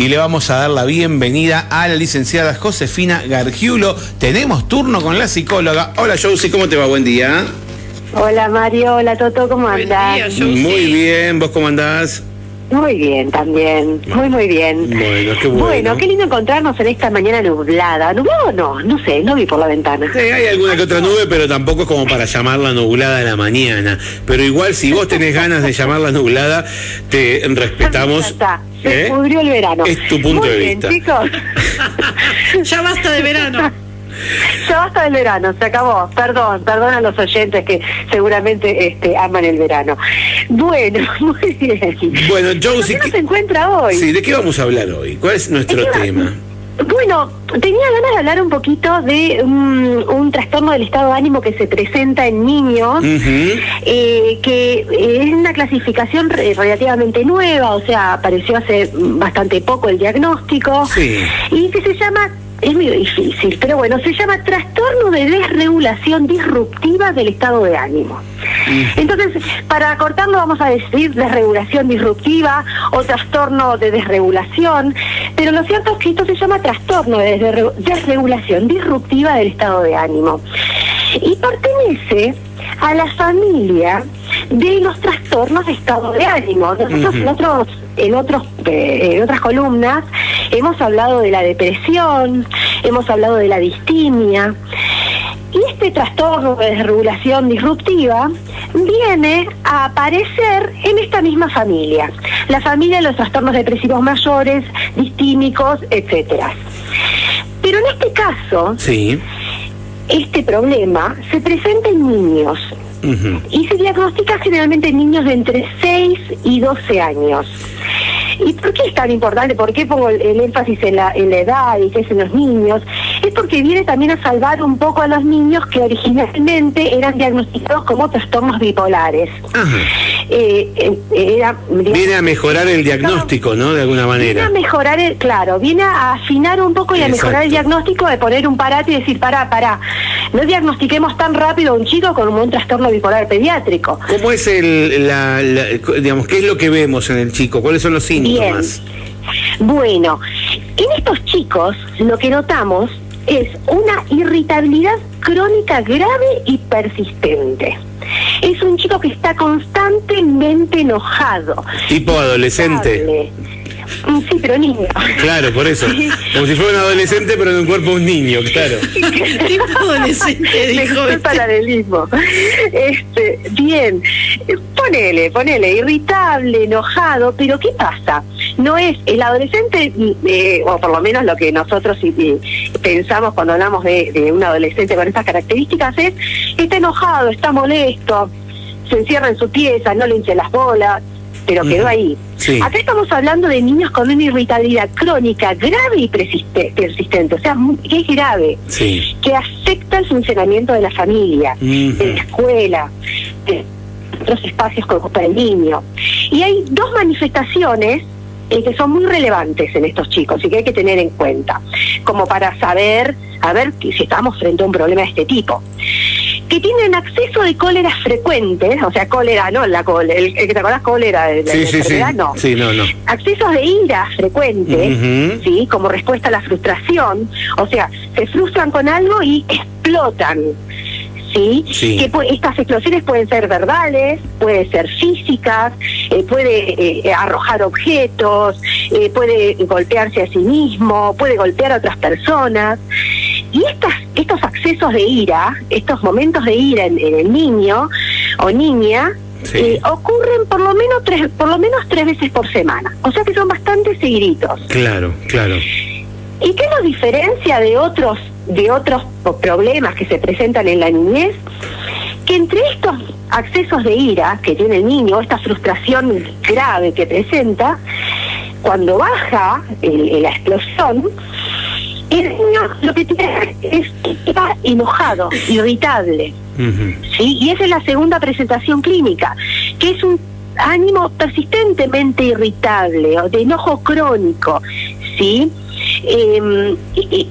y le vamos a dar la bienvenida a la licenciada Josefina Gargiulo. Tenemos turno con la psicóloga. Hola Josie, ¿cómo te va? Buen día. Hola Mario, hola Toto, ¿cómo andás? Muy bien, ¿vos cómo andás? Muy bien, también. Muy, muy bien. Bueno, qué bueno. Bueno, qué lindo encontrarnos en esta mañana nublada. ¿Nublado no? No sé, no vi por la ventana. Sí, hay alguna que otra nube, pero tampoco es como para llamarla nublada a la mañana. Pero igual, si vos tenés ganas de llamarla nublada, te respetamos. Ya está. Se ¿Eh? pudrió el verano. Es tu punto Muy de bien, vista. chicos. Ya basta de verano. Ya basta del verano, se acabó. Perdón, perdón a los oyentes que seguramente este, aman el verano. Bueno, muy bien. Bueno, ¿Con Josie, qué nos ¿qué- encuentra hoy? sí, ¿de qué vamos a hablar hoy? ¿Cuál es nuestro va- tema? Bueno, tenía ganas de hablar un poquito de un, un trastorno del estado de ánimo que se presenta en niños, eh, que es una clasificación re- relativamente nueva, o sea, apareció hace bastante poco el diagnóstico, Sí. y que se llama, es medio difícil, pero bueno, se llama trastorno de desregulación disruptiva del estado de ánimo. Entonces, para cortarlo vamos a decir desregulación disruptiva o trastorno de desregulación, pero lo cierto es que esto se llama trastorno de desre- desregulación disruptiva del estado de ánimo. Y pertenece a la familia de los trastornos de estado de ánimo. Nosotros en otros, en otros, eh, en otras columnas hemos hablado de la depresión, hemos hablado de la distimia. Y este trastorno de desregulación disruptiva viene a aparecer en esta misma familia, la familia de los trastornos depresivos mayores, distímicos, etcétera. Pero en este caso, Sí. este problema se presenta en niños y se diagnostica generalmente en niños de entre 6 y 12 años. ¿Y por qué es tan importante? ¿Por qué pongo el, énfasis en la, en la edad y que es en los niños? Es porque viene también a salvar un poco a los niños que originalmente eran diagnosticados como trastornos bipolares. Ajá. Eh, eh, era, digamos, Viene a mejorar el diagnóstico, ¿no? De alguna Viene manera. a mejorar, el, claro, viene a afinar un poco y a mejorar el diagnóstico de poner un parate y decir, pará, pará, no diagnostiquemos tan rápido a un chico con un trastorno bipolar pediátrico. ¿Cómo es el, la, la- digamos, qué es lo que vemos en el chico? ¿Cuáles son los síntomas? Bueno, en estos chicos lo que notamos es una irritabilidad crónica grave y persistente. Es un chico que está constantemente enojado. Tipo adolescente. irritable. Mm, Sí, pero niño. Claro, por eso. Sí. Como si fuera un adolescente, pero en un cuerpo de un niño, claro. tipo adolescente, Me dijo. este. paralelismo. Este, bien, Eh, ponele, ponele, irritable, enojado, pero ¿qué pasa? No es el adolescente, eh, o por lo menos lo que nosotros eh, pensamos cuando hablamos de, de un adolescente con estas características es, está enojado, está molesto, se encierra en su pieza, no le hinche las bolas, pero quedó ahí. Sí. Acá estamos hablando de niños con una irritabilidad crónica grave y persiste- persistente, o sea, que es grave Sí. que afecta el funcionamiento de la familia, de la escuela, de otros espacios que ocupa el niño. Y hay dos manifestaciones eh, que son muy relevantes en estos chicos y que hay que tener en cuenta, como para saber, a ver si estamos frente a un problema de este tipo. Que tienen acceso de cólera frecuentes, o sea, cólera, no la cólera, el, el que te acordás cólera de la Sí, sí, sí. enfermedad, no Sí, no, no. accesos de ira frecuentes, Ujú. ¿sí? Como respuesta a la frustración. O sea, se frustran con algo y explotan. ¿Sí? Sí. Que estas explosiones pueden ser verbales, pueden ser físicas, eh, puede eh, arrojar objetos, eh, puede golpearse a sí mismo, puede golpear a otras personas. Y estas, estos accesos de ira, estos momentos de ira en, en el niño o niña, Sí. eh, ocurren por lo menos tres, por lo menos tres veces por semana. O sea que son bastante seguiditos. Claro, claro. ¿Y qué nos diferencia de otros de otros problemas que se presentan en la niñez? Que entre estos accesos de ira que tiene el niño, esta frustración grave que presenta, cuando baja el- la explosión, el niño lo que tiene es que está enojado, irritable. ¿sí? Y esa es la segunda presentación clínica, que es un ánimo persistentemente irritable o de enojo crónico, ¿sí? Eh,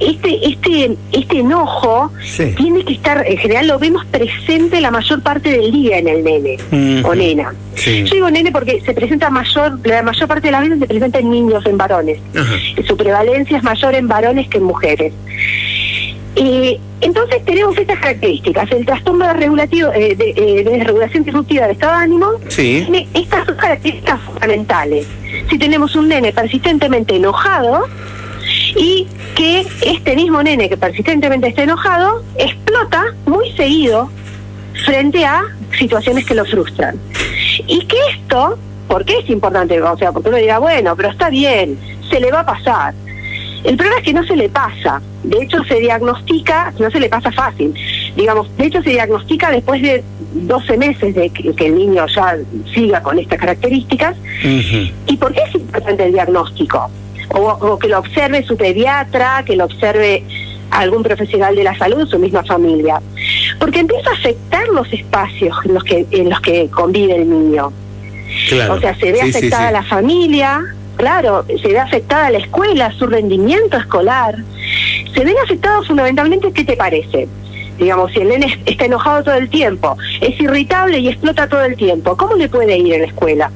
este, este, este enojo Sí. tiene que estar, en general lo vemos presente la mayor parte del día en el nene o nena. Sí. Yo digo nene porque se presenta mayor, la mayor parte de las veces se presenta en niños, en varones. Ajá. Su prevalencia es mayor en varones que en mujeres. Eh, entonces tenemos estas características. El trastorno de, regulativo, eh, de, eh, de regulación disruptiva del estado de ánimo Sí. tiene estas dos características fundamentales. Si tenemos un nene persistentemente enojado y que este mismo nene que persistentemente está enojado explota muy seguido frente a situaciones que lo frustran. Y que esto, ¿por qué es importante? O sea, porque uno dirá, bueno, pero está bien, se le va a pasar. El problema es que no se le pasa. De hecho, se diagnostica, no se le pasa fácil. Digamos, de hecho, se diagnostica después de 12 meses de que, que el niño ya siga con estas características. ¿Y por qué es importante el diagnóstico? O, o que lo observe su pediatra, que lo observe algún profesional de la salud, su misma familia. Porque empieza a afectar los espacios en los que, en los que convive el niño. Claro. O sea, se ve Sí, sí, afectada sí. la familia, claro, se ve afectada la escuela, su rendimiento escolar. Se ven afectados fundamentalmente, ¿qué te parece? Digamos, si el nene está enojado todo el tiempo, es irritable y explota todo el tiempo, ¿cómo le puede ir en la escuela?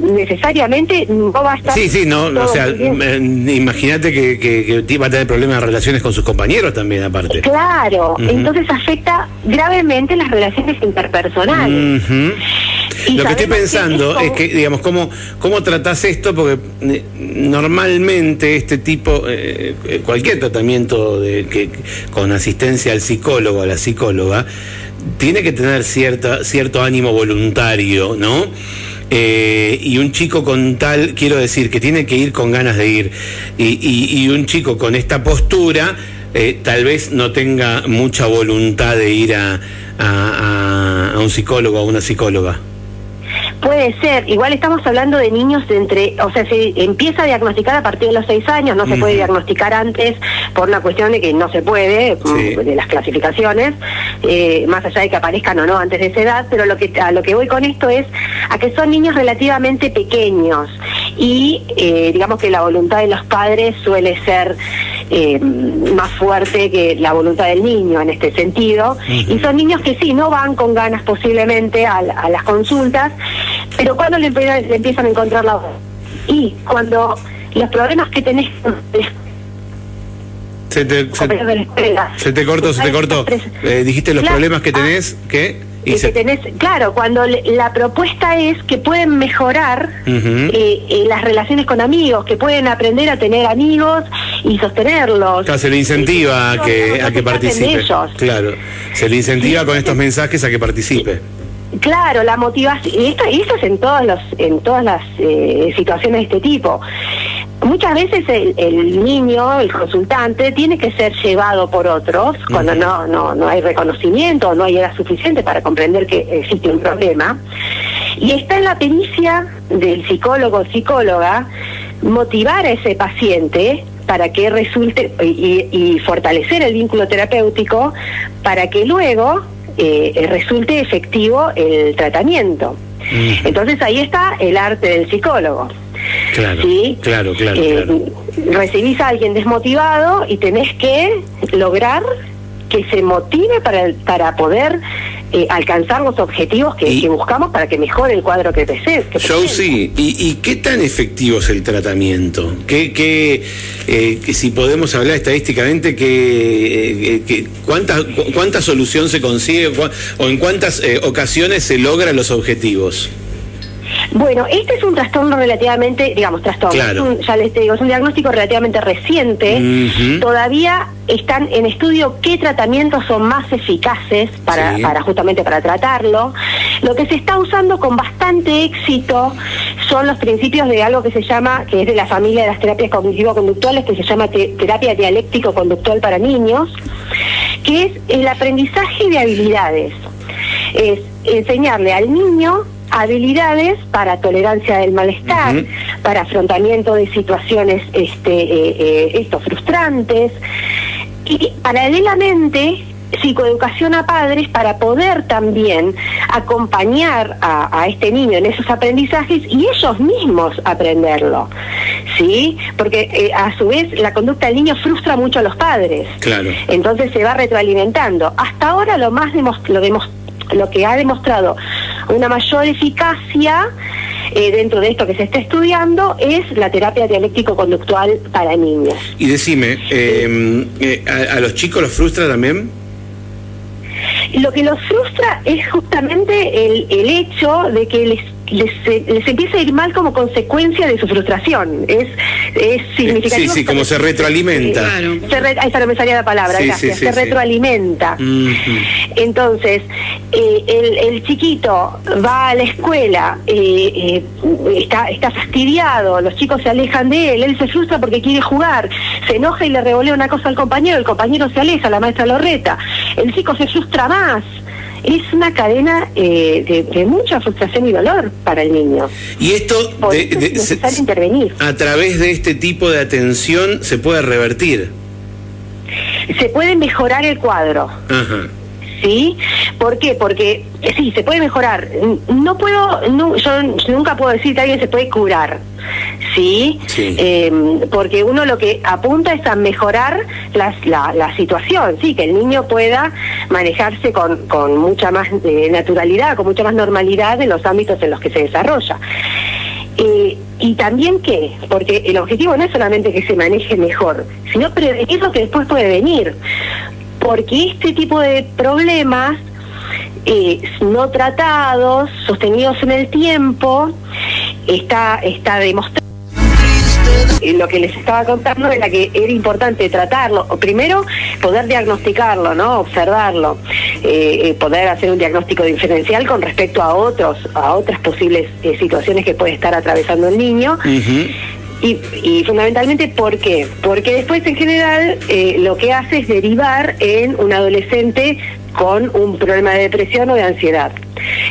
Necesariamente no va a estar... Sí, sí, no, o sea, eh, imagínate que, que, que va a tener problemas de relaciones con sus compañeros también, aparte. Claro, entonces afecta gravemente las relaciones interpersonales. Lo que estoy pensando que es que, digamos, ¿cómo, cómo tratás esto? Porque eh, normalmente este tipo, eh, cualquier tratamiento de, que, con asistencia al psicólogo, a la psicóloga, tiene que tener cierta, cierto ánimo voluntario, ¿no? Eh, y un chico con tal, quiero decir, que tiene que ir con ganas de ir, y, un chico con esta postura, eh, tal vez no tenga mucha voluntad de ir a, a- a- a un psicólogo o a una psicóloga. Puede ser, igual estamos hablando de niños de entre, o sea, se empieza a diagnosticar a partir de los seis años, no se puede diagnosticar antes por una cuestión de que no se puede, Sí. mm, de las clasificaciones, eh, más allá de que aparezcan o no antes de esa edad, pero lo que, a lo que voy con esto es a que son niños relativamente pequeños y eh, digamos que la voluntad de los padres suele ser eh, más fuerte que la voluntad del niño en este sentido. Y son niños que sí, no van con ganas posiblemente a las consultas, pero cuando le, empiezan a encontrar la voz. Y cuando los problemas que tenés Se te, se, se cortó, se te cortó. Eh, dijiste los Claro. problemas que Ah, tenés, ¿qué? y que tenés, claro, cuando le- la propuesta es que pueden mejorar eh, eh, las relaciones con amigos, que pueden aprender a tener amigos y sostenerlos. Claro, se le incentiva a que, a que se participe. Claro, se le incentiva Sí, con estos mensajes a que participe. Claro, la motivación, y esto, y esto es en todos los, en todas las eh, situaciones de este tipo. Muchas veces el, el niño, el consultante, tiene que ser llevado por otros cuando no, no, no hay reconocimiento, no hay edad suficiente para comprender que existe un problema. Y está en la pericia del psicólogo o psicóloga motivar a ese paciente para que resulte y, y fortalecer el vínculo terapéutico para que luego eh, resulte efectivo el tratamiento. Entonces ahí está el arte del psicólogo. Claro, ¿sí? claro, claro, Eh, claro. Recibís a alguien desmotivado y tenés que lograr que se motive para, para poder eh, alcanzar los objetivos que, buscamos para que mejore el cuadro que que presenta. Josie, ¿y, y qué tan efectivo es el tratamiento? ¿Qué, qué, eh, que si podemos hablar estadísticamente, que, eh, que cuánta, cu- cuánta solución se consigue o en cuántas eh, ocasiones se logran los objetivos? Bueno, este es un trastorno relativamente, digamos, trastorno. Claro. Un- ya les digo, es un diagnóstico relativamente reciente. Todavía están en estudio qué tratamientos son más eficaces para, Sí. para justamente para tratarlo. Lo que se está usando con bastante éxito son los principios de algo que se llama, que es de la familia de las terapias cognitivo-conductuales, que se llama te- terapia dialéctico-conductual para niños, que es el aprendizaje de habilidades. Es enseñarle al niño habilidades para tolerancia del malestar, para afrontamiento de situaciones este, eh, eh, esto, frustrantes y paralelamente psicoeducación a padres para poder también acompañar a, a este niño en esos aprendizajes y ellos mismos aprenderlo. ¿sí? Porque eh, a su vez la conducta del niño frustra mucho a los padres. Claro. Entonces se va retroalimentando. Hasta ahora lo más demos- lo, demos- lo que ha demostrado una mayor eficacia eh, dentro de esto que se está estudiando es la terapia dialéctico-conductual para niños. Y decime, eh, eh, a, a los chicos los frustra también? Lo que los frustra es justamente el, el hecho de que les, les, eh, les empieza a ir mal como consecuencia de su frustración. Es, es significativo. sí, sí, como se retroalimenta. Claro. Se re- ahí está, no me salía la palabra, Sí, gracias. sí, sí, se retroalimenta. Entonces, eh, el, el chiquito va a la escuela, eh, eh, está, está fastidiado, los chicos se alejan de él, él se frustra porque quiere jugar, se enoja y le revolea una cosa al compañero, el compañero se aleja, la maestra lo reta, el chico se frustra más. Es una cadena eh, de, de mucha frustración y dolor para el niño. Y esto Por de- eso de- es necesario se- intervenir. a través de este tipo de atención se puede revertir. Se puede mejorar el cuadro. Ajá. ¿Sí? ¿Por qué? Porque eh, sí, se puede mejorar. No puedo, no, yo nunca puedo decir que alguien se puede curar, ¿sí? Sí. Eh, porque uno lo que apunta es a mejorar la, la situación, ¿sí? Que el niño pueda manejarse con, con mucha más eh, naturalidad, con mucha más normalidad en los ámbitos en los que se desarrolla. Eh, y también qué, porque el objetivo no es solamente que se maneje mejor, sino prevenir lo que después puede venir. Porque este tipo de problemas eh, no tratados, sostenidos en el tiempo, está, está demostrado. Eh, Lo que les estaba contando era que era importante tratarlo, primero poder diagnosticarlo, ¿no? Observarlo, eh, poder hacer un diagnóstico diferencial con respecto a otros, a otras posibles situaciones que puede estar atravesando el niño. Y, y fundamentalmente, ¿por qué? Porque después, en general, eh, lo que hace es derivar en un adolescente con un problema de depresión o de ansiedad.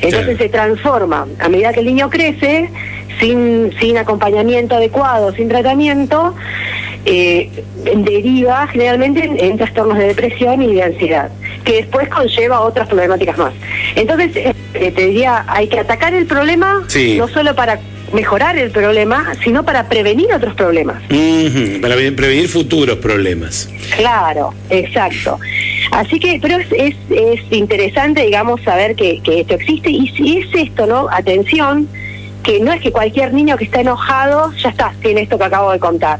Entonces se transforma, a medida que el niño crece, sin, sin acompañamiento adecuado, sin tratamiento, eh, deriva generalmente en, en trastornos de depresión y de ansiedad, que después conlleva otras problemáticas más. Entonces, eh, te diría, hay que atacar el problema Sí. no solo para mejorar el problema, sino para prevenir otros problemas. Para pre- prevenir futuros problemas. Claro, exacto. Así que, pero es, es, es interesante, digamos, saber que, que esto existe y si es esto, ¿no? Atención, que no es que cualquier niño que está enojado, ya está, tiene esto que acabo de contar.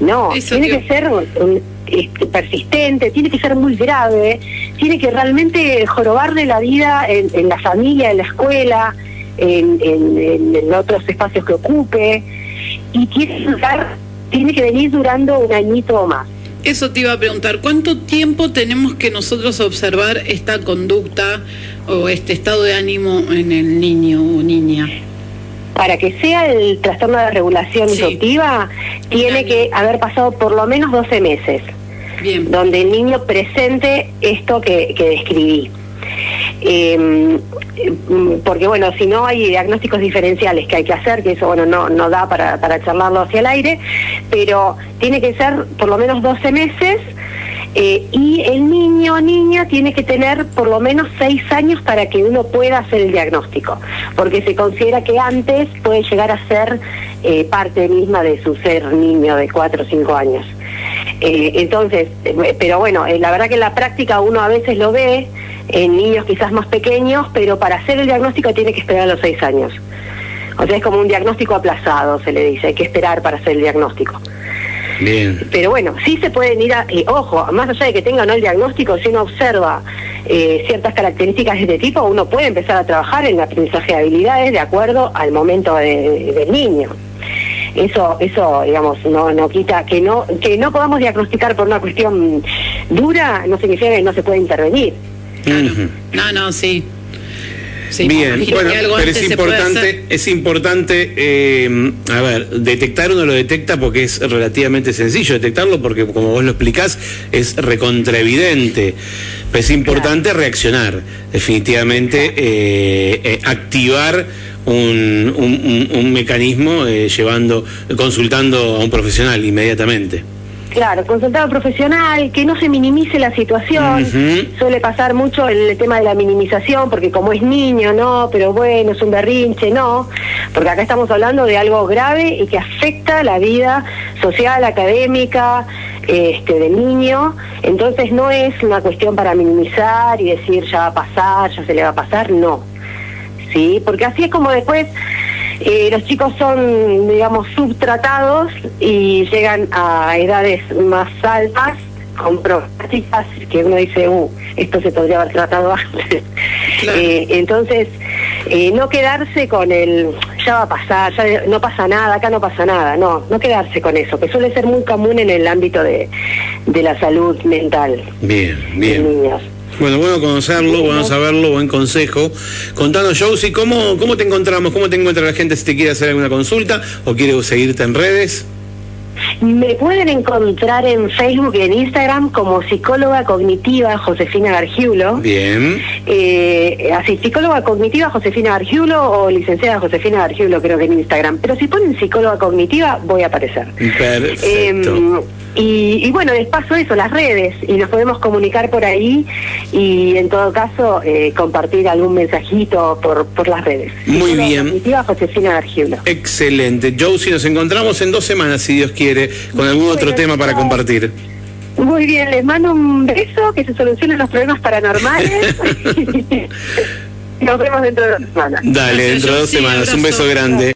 No, Eso, tiene tío. que ser un- este, persistente, tiene que ser muy grave, tiene que realmente jorobarle la vida en, en la familia, en la escuela, en, en- en- en otros espacios que ocupe, y tiene que, durar- tiene que venir durando un añito o más. Eso te iba a preguntar, ¿cuánto tiempo tenemos que nosotros observar esta conducta o este estado de ánimo en el niño o niña? Para que sea el trastorno de regulación Sí. tiene que haber pasado por lo menos 12 meses, Bien. donde el niño presente esto que, que describí. Eh, porque bueno, si no hay diagnósticos diferenciales que hay que hacer, que eso bueno no, no da para, para charlarlo hacia el aire, pero tiene que ser por lo menos 12 meses eh, y el niño o niña tiene que tener por lo menos 6 años para que uno pueda hacer el diagnóstico, porque se considera que antes puede llegar a ser eh, parte misma de su ser niño de 4 o 5 años. Eh, entonces, pero bueno, la verdad que en la práctica uno a veces lo ve en niños quizás más pequeños, pero para hacer el diagnóstico tiene que esperar a los seis años. O sea, es como un diagnóstico aplazado, se le dice, hay que esperar para hacer el diagnóstico. Bien. Pero bueno, sí se pueden ir a, eh, ojo, más allá de que tenga o no el diagnóstico, si uno observa eh, ciertas características de este tipo, uno puede empezar a trabajar en el aprendizaje de habilidades de acuerdo al momento de- del niño. Eso, eso, digamos, no, no quita que no, que no podamos diagnosticar por una cuestión dura, no significa que no se puede intervenir. No, no, sí. Sí, Bien, bueno, pero es importante, es importante, eh, a ver, detectar uno lo detecta porque es relativamente sencillo detectarlo porque como vos lo explicás es recontraevidente, pero es importante reaccionar, definitivamente eh, eh, activar un, un- un- un mecanismo eh, llevando, consultando a un profesional inmediatamente. Claro, consultado profesional, que no se minimice la situación. Suele pasar mucho el tema de la minimización, porque como es niño, no, pero bueno, es un berrinche, no. Porque acá estamos hablando de algo grave y que afecta la vida social, académica este, del niño. Entonces no es una cuestión para minimizar y decir ya va a pasar, ya se le va a pasar, no. Sí, porque así es como después eh, los chicos son, digamos, subtratados y llegan a edades más altas con problemáticas que uno dice, uh, esto se podría haber tratado antes. Claro. Eh, entonces, eh, no quedarse con el, ya va a pasar, ya no pasa nada, acá no pasa nada, no, no quedarse con eso, que suele ser muy común en el ámbito de, de la salud mental Bien, de bien. niños. Bueno, bueno conocerlo, bueno saberlo, buen consejo. Contanos, Josie, ¿cómo, ¿cómo te encontramos? ¿Cómo te encuentra la gente si te quiere hacer alguna consulta o quiere seguirte en redes? Me pueden encontrar en Facebook y en Instagram como psicóloga cognitiva Josefina Gargiulo. Bien. Eh, así, psicóloga cognitiva Josefina Gargiulo o licenciada Josefina Gargiulo creo que en Instagram. Pero si ponen psicóloga cognitiva voy a aparecer. Perfecto. Eh, y, y bueno, les paso eso, las redes, y nos podemos comunicar por ahí y en todo caso eh, compartir algún mensajito por, por las redes. Muy bien. Cognitiva Josefina Gargiulo. Excelente. Josie, nos encontramos en dos semanas, si Dios quiere, con algún otro tema para compartir. Muy bien, les mando un beso, que se solucionen los problemas paranormales. Nos vemos dentro de dos semanas. Dale, dentro de dos semanas. Un beso grande.